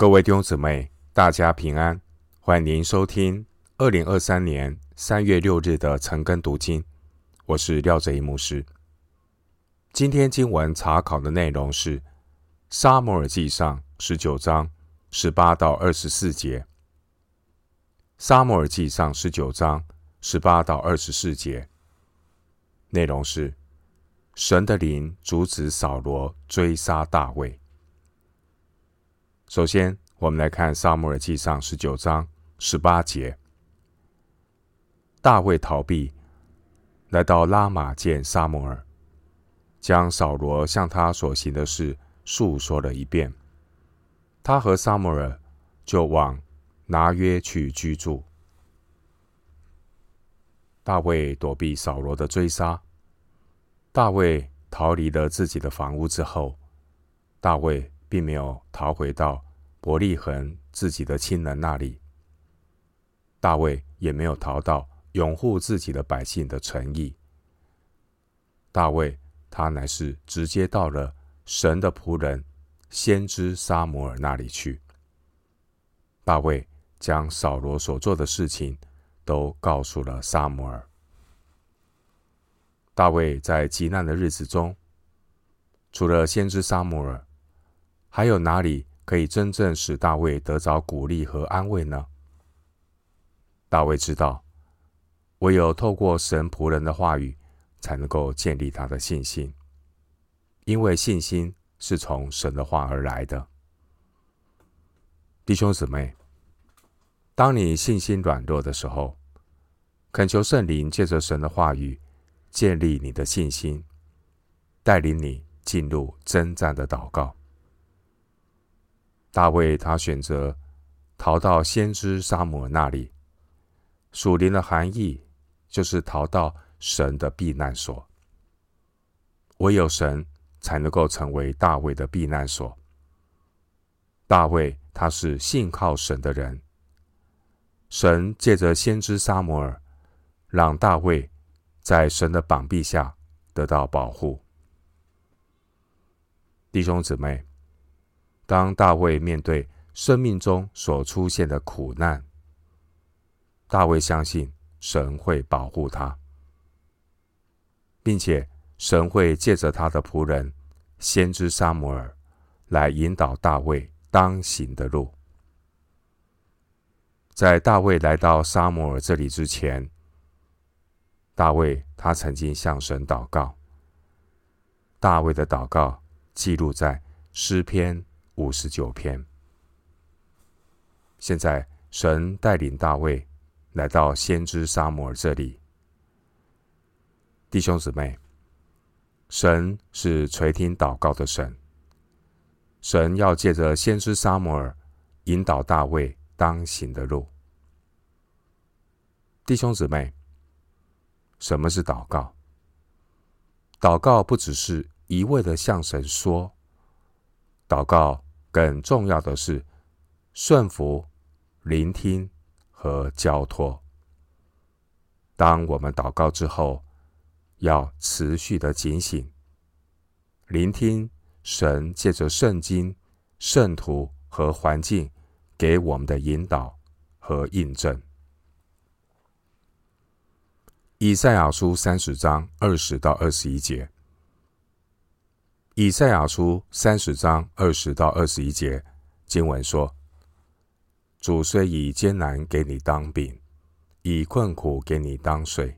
各位弟兄姊妹，大家平安，欢迎您收听二零二三年三月六日的晨更读经。我是廖哲一牧师。今天经文查考的内容是《撒母耳记上》十九章十八到二十四节，《撒母耳记上》十九章十八到二十四节，内容是神的灵阻止扫罗追杀大卫。首先，我们来看《撒母耳记上》十九章十八节。大卫逃避，来到拉玛见撒母耳，将扫罗向他所行的事述说了一遍。他和撒母耳就往拿约去居住。大卫躲避扫罗的追杀。大卫逃离了自己的房屋之后，大卫。并没有逃回到伯利恒自己的亲人那里。大卫也没有逃到拥护自己的百姓的诚意。大卫他乃是直接到了神的仆人先知沙摩尔那里去。大卫将扫罗所做的事情都告诉了沙摩尔。大卫在极难的日子中，除了先知沙摩尔，还有哪里可以真正使大卫得着鼓励和安慰呢？大卫知道，唯有透过神仆人的话语，才能够建立他的信心，因为信心是从神的话而来的。弟兄姊妹，当你信心软弱的时候，恳求圣灵借着神的话语建立你的信心，带领你进入征战的祷告。大卫他选择逃到先知撒母耳那里，属灵的含义就是逃到神的避难所。唯有神才能够成为大卫的避难所。大卫他是信靠神的人，神借着先知撒母耳，让大卫在神的膀臂下得到保护。弟兄姊妹。当大卫面对生命中所出现的苦难，大卫相信神会保护他，并且神会借着他的仆人先知撒母耳来引导大卫当行的路。在大卫来到撒母耳这里之前，大卫他曾经向神祷告。大卫的祷告记录在诗篇。五十九篇。现在，神带领大卫来到先知沙摩尔这里。弟兄姊妹，神是垂听祷告的神。神要借着先知沙摩尔引导大卫当行的路。弟兄姊妹，什么是祷告？祷告不只是一味的向神说，祷告。更重要的是顺服、聆听和交托。当我们祷告之后，要持续的警醒，聆听神借着圣经、圣徒和环境给我们的引导和印证。以赛亚书三十章二十到二十一节。以赛亚书三十章二十到二十一节经文说：“主虽以艰难给你当饼，以困苦给你当水，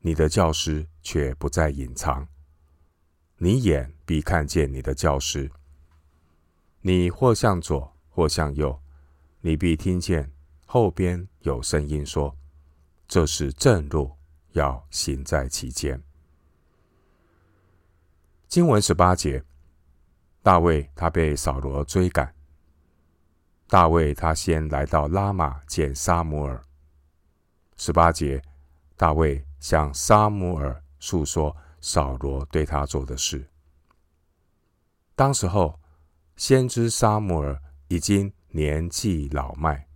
你的教师却不再隐藏。你眼必看见你的教师。你或向左，或向右，你必听见后边有声音说：这是正路，要行在其间。”经文十八节，大卫他被扫罗追赶。大卫他先来到拉玛见撒母耳。十八节，大卫向撒母耳述说扫罗对他做的事。当时候，先知撒母耳已经年纪老迈，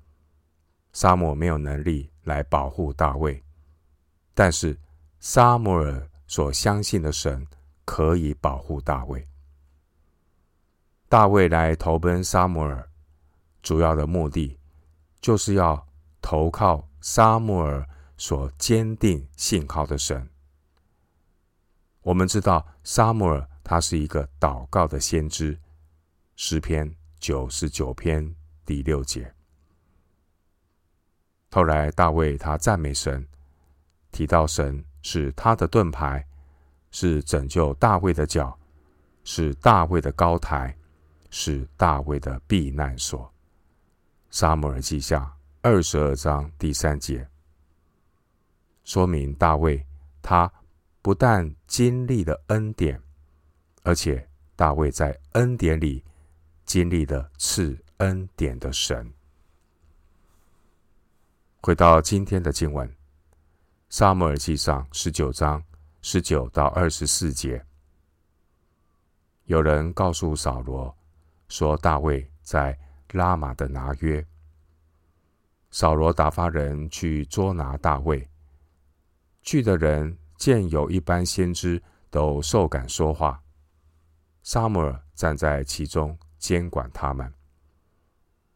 撒母耳没有能力来保护大卫，但是撒母耳所相信的神。可以保护大卫。大卫来投奔撒母耳，主要的目的就是要投靠撒母耳所坚定信靠的神。我们知道撒母耳他是一个祷告的先知，诗篇九十九篇第六节。后来大卫他赞美神，提到神是他的盾牌，是拯救大卫的脚，是大卫的高台，是大卫的避难所。撒母耳记下二十二章第三节，说明大卫他。不但经历了恩典，而且大卫在恩典里经历了赐恩典的神。回到今天的经文，《撒母耳记上》十九章十九到二十四节，有人告诉扫罗说，大卫在拉玛的拿约。扫罗打发人去捉拿大卫，去的人。见有一班先知都受感说话，撒母耳站在其中监管他们。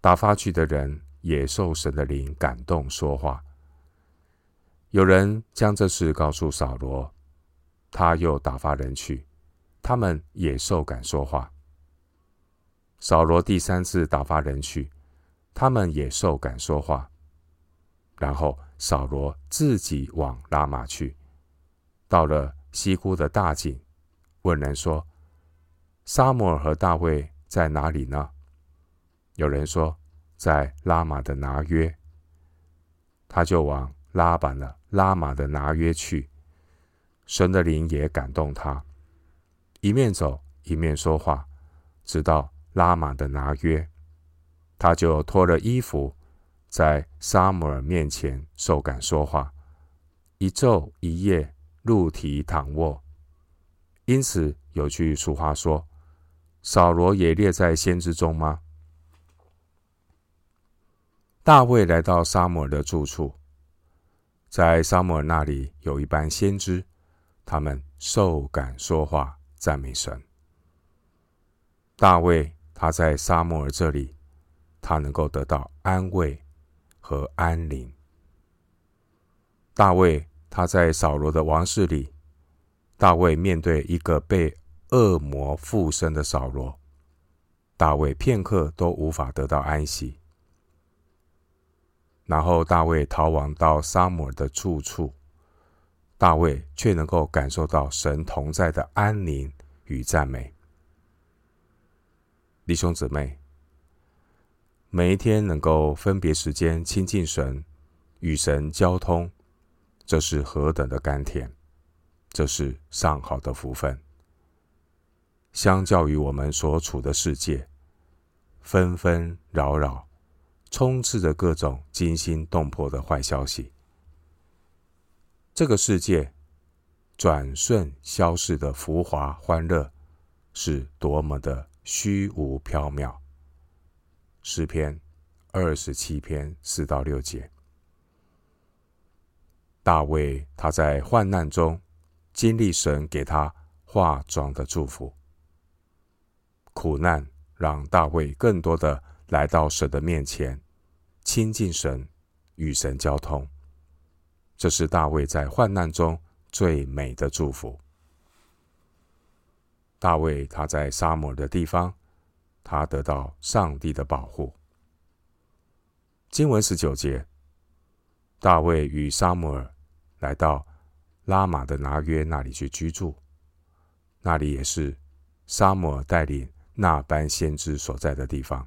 打发去的人也受神的灵感动说话。有人将这事告诉扫罗，他又打发人去，他们也受感说话。扫罗第三次打发人去，他们也受感说话。然后扫罗自己往拉玛去。到了西沽的大井，问人说：“沙摩尔和大卫在哪里呢？”有人说：“在拉玛的拿约。”他就往拉板了拉玛的拿约去。神的灵也感动他，一面走一面说话，直到拉玛的拿约，他就脱了衣服，在撒母耳面前受感说话，一昼一夜。露体躺卧，因此有句俗话说：“扫罗也列在先知中吗？”大卫来到撒母耳的住处，在撒母耳那里有一班先知，他们受感说话，赞美神。大卫他在撒母耳这里，他能够得到安慰和安宁。大卫。他在扫罗的王室里，大卫面对一个被恶魔附身的扫罗，大卫片刻都无法得到安息。然后大卫逃亡到撒母耳的住处，大卫却能够感受到神同在的安宁与赞美。弟兄姊妹，每一天能够分别时间亲近神，与神交通。这是何等的甘甜，这是上好的福分。相较于我们所处的世界，纷纷扰扰，充斥着各种惊心动魄的坏消息，这个世界转瞬消逝的浮华欢乐，是多么的虚无缥缈。诗篇二十七篇四到六节。大卫他在患难中经历神给他化妆的祝福，苦难让大卫更多的来到神的面前，亲近神，与神交通。这是大卫在患难中最美的祝福。大卫他在撒母耳的地方，他得到上帝的保护。经文十九节，大卫与撒母耳。来到拉玛的拿约那里去居住，那里也是撒母耳带领那班先知所在的地方。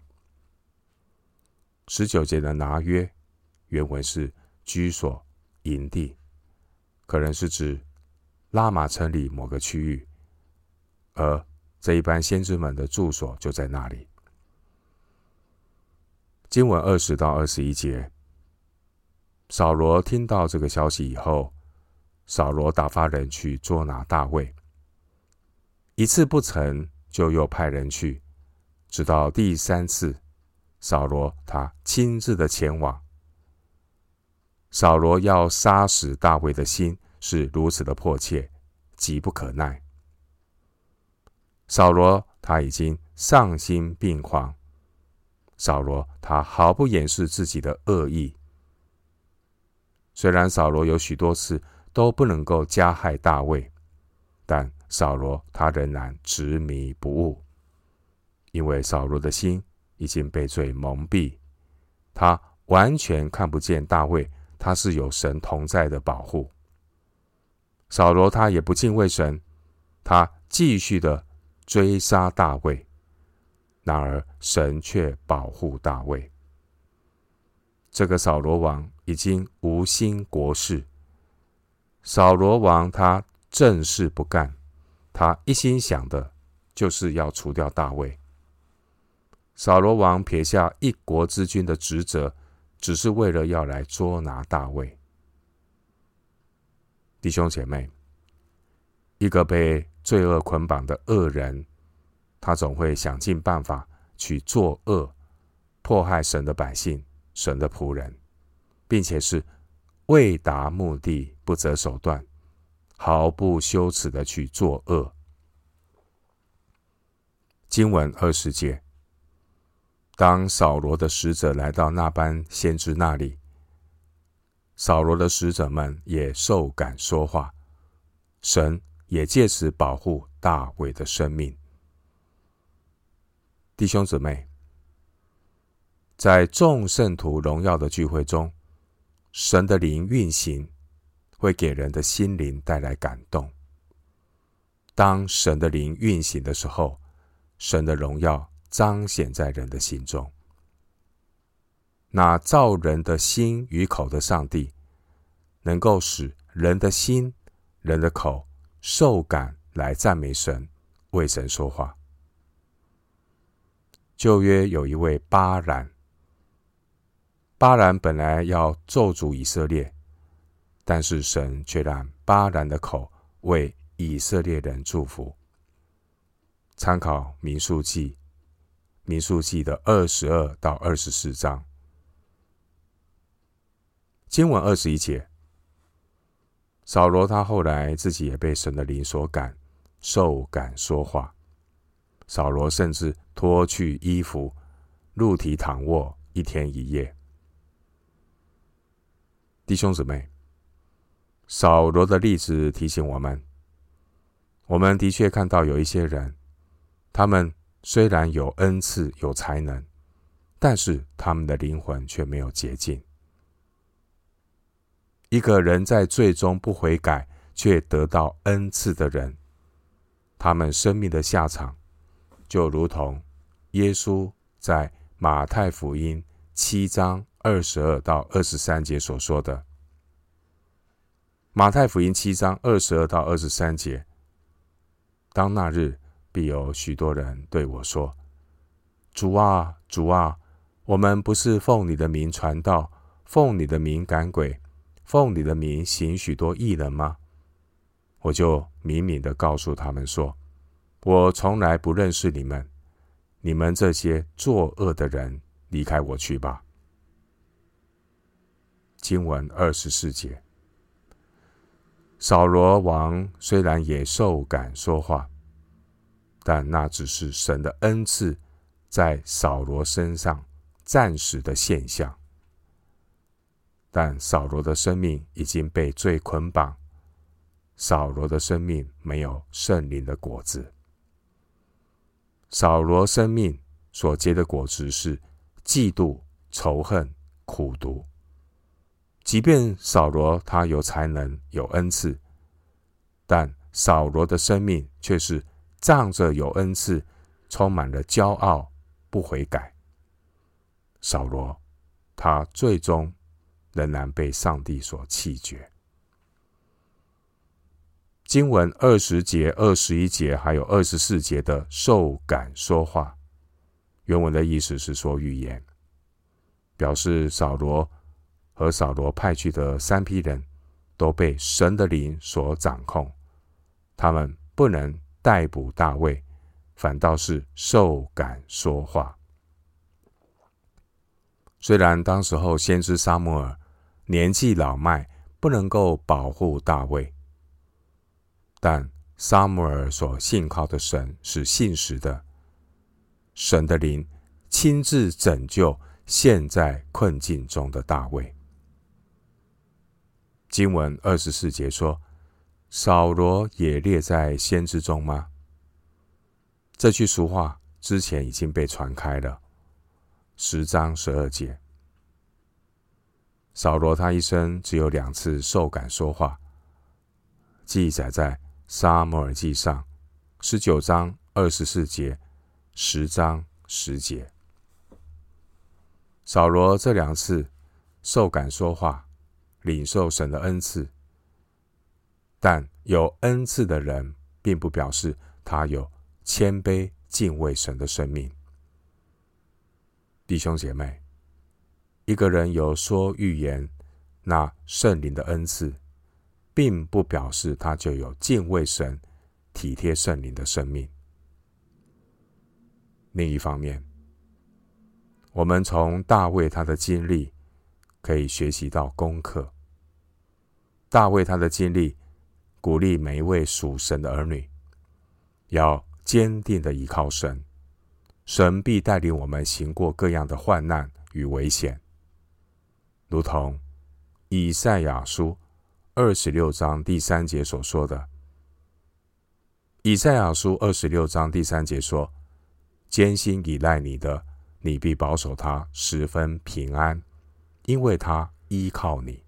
十九节的拿约原文是居所、营地，可能是指拉玛城里某个区域，而这一班先知们的住所就在那里。经文二十到二十一节。扫罗听到这个消息以后，扫罗打发人去捉拿大卫。一次不成就又派人去，直到第三次，扫罗他亲自的前往。扫罗要杀死大卫的心是如此的迫切，急不可耐。扫罗他已经丧心病狂，扫罗他毫不掩饰自己的恶意。虽然扫罗有许多次都不能够加害大卫，但扫罗他仍然执迷不悟，因为扫罗的心已经被罪蒙蔽，他完全看不见大卫，他是有神同在的保护。扫罗他也不敬畏神，他继续的追杀大卫。然而，神却保护大卫。这个扫罗王已经无心国事。扫罗王他正事不干，他一心想的就是要除掉大卫。扫罗王撇下一国之君的职责，只是为了要来捉拿大卫。弟兄姐妹，一个被罪恶捆绑的恶人。他总会想尽办法去作恶，迫害神的百姓、神的仆人，并且是为达目的不择手段，毫不羞耻的去作恶。经文二十节，当扫罗的使者来到那班先知那里，扫罗的使者们也受感说话，神也借此保护大卫的生命。弟兄姊妹，在众圣徒荣耀的聚会中，神的灵运行，会给人的心灵带来感动。当神的灵运行的时候，神的荣耀彰显在人的心中。那造人的心与口的上帝，能够使人的心、人的口受感来赞美神，为神说话。旧约有一位巴兰，巴兰本来要咒诅以色列，但是神却让巴兰的口为以色列人祝福。参考民数记，民数记的二十二到二十四章，经文二十一节，扫罗他后来自己也被神的灵所感，受感说话。扫罗甚至脱去衣服，露体躺卧一天一夜。弟兄姊妹，扫罗的例子提醒我们：我们的确看到有一些人，他们虽然有恩赐、有才能，但是他们的灵魂却没有洁净。一个人在罪中不悔改，却得到恩赐的人，他们生命的下场。就如同耶稣在马太福音七章二十二到二十三节所说的，马太福音七章二十二到二十三节，当那日必有许多人对我说：“主啊，主啊，我们不是奉你的名传道，奉你的名赶鬼，奉你的名行许多异能吗？”我就明明的告诉他们说。我从来不认识你们，你们这些作恶的人，离开我去吧。经文二十四节，扫罗王虽然也受感说话，但那只是神的恩赐在扫罗身上暂时的现象。但扫罗的生命已经被罪捆绑，扫罗的生命没有圣灵的果子。扫罗生命所结的果子是嫉妒、仇恨、苦毒。即便扫罗他有才能、有恩赐，但扫罗的生命却是仗着有恩赐，充满了骄傲，不悔改。扫罗他最终仍然被上帝所弃绝。经文二十节、二十一节还有二十四节的受感说话，原文的意思是说预言，表示扫罗和扫罗派去的三批人都被神的灵所掌控，他们不能逮捕大卫，反倒是受感说话。虽然当时候先知沙摩尔年纪老迈，不能够保护大卫。但沙摩尔所信靠的神是信实的，神的灵亲自拯救陷在困境中的大卫。经文二十四节说：“扫罗也列在先知中吗？”这句俗话之前已经被传开了。十章十二节，扫罗他一生只有两次受感说话，记载在撒母耳记上十九章二十四节、十章十节。扫罗这两次受感说话，领受神的恩赐，但有恩赐的人，并不表示他有谦卑敬畏神的生命。弟兄姐妹，一个人有说预言，那圣灵的恩赐，并不表示他就有敬畏神、体贴圣灵的生命。另一方面，我们从大卫他的经历可以学习到功课。大卫他的经历鼓励每一位属神的儿女，要坚定的依靠神。神必带领我们行过各样的患难与危险，如同以赛亚书二十六章第三节所说的。以赛亚书二十六章第三节说：“坚心倚赖你的，你必保守他十分平安，因为他依靠你。”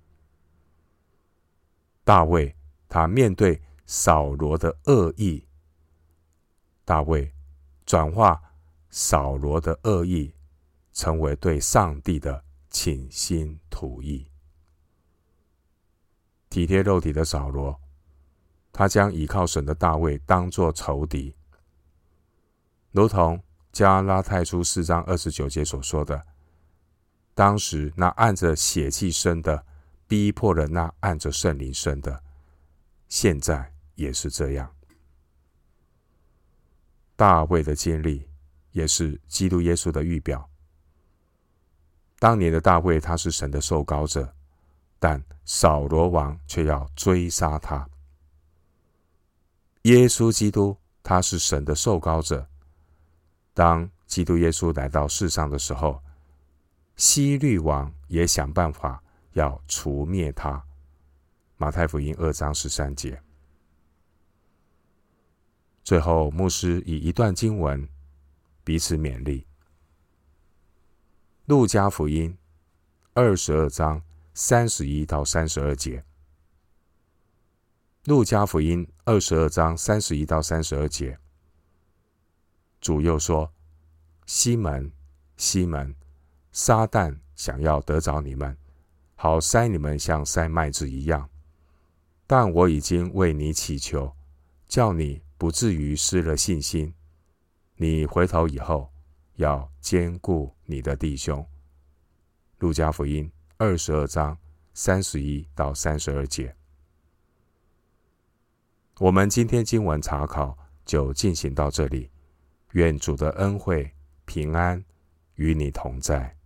大卫他面对扫罗的恶意，大卫转化。扫罗的恶意，成为对上帝的倾心吐意。体贴肉体的扫罗，他将倚靠神的大卫当作仇敌，如同加拉太书四章二十九节所说的：“当时那按着血气生的，逼迫了那按着圣灵生的，现在也是这样。”大卫的经历。也是基督耶稣的预表。当年的大卫，他是神的受膏者，但扫罗王却要追杀他。耶稣基督，他是神的受膏者。当基督耶稣来到世上的时候，西律王也想办法要除灭他。马太福音二章十三节。最后，牧师以一段经文。彼此勉励。路加福音二十二章三十一到三十二节。路加福音二十二章三十一到三十二节，主又说：“西门，西门，撒旦想要得着你们，好筛你们像筛麦子一样。但我已经为你祈求，叫你不至于失了信心。”你回头以后，要坚固你的弟兄。路加福音二十二章三十一到三十二节。我们今天经文查考就进行到这里。愿主的恩惠平安与你同在。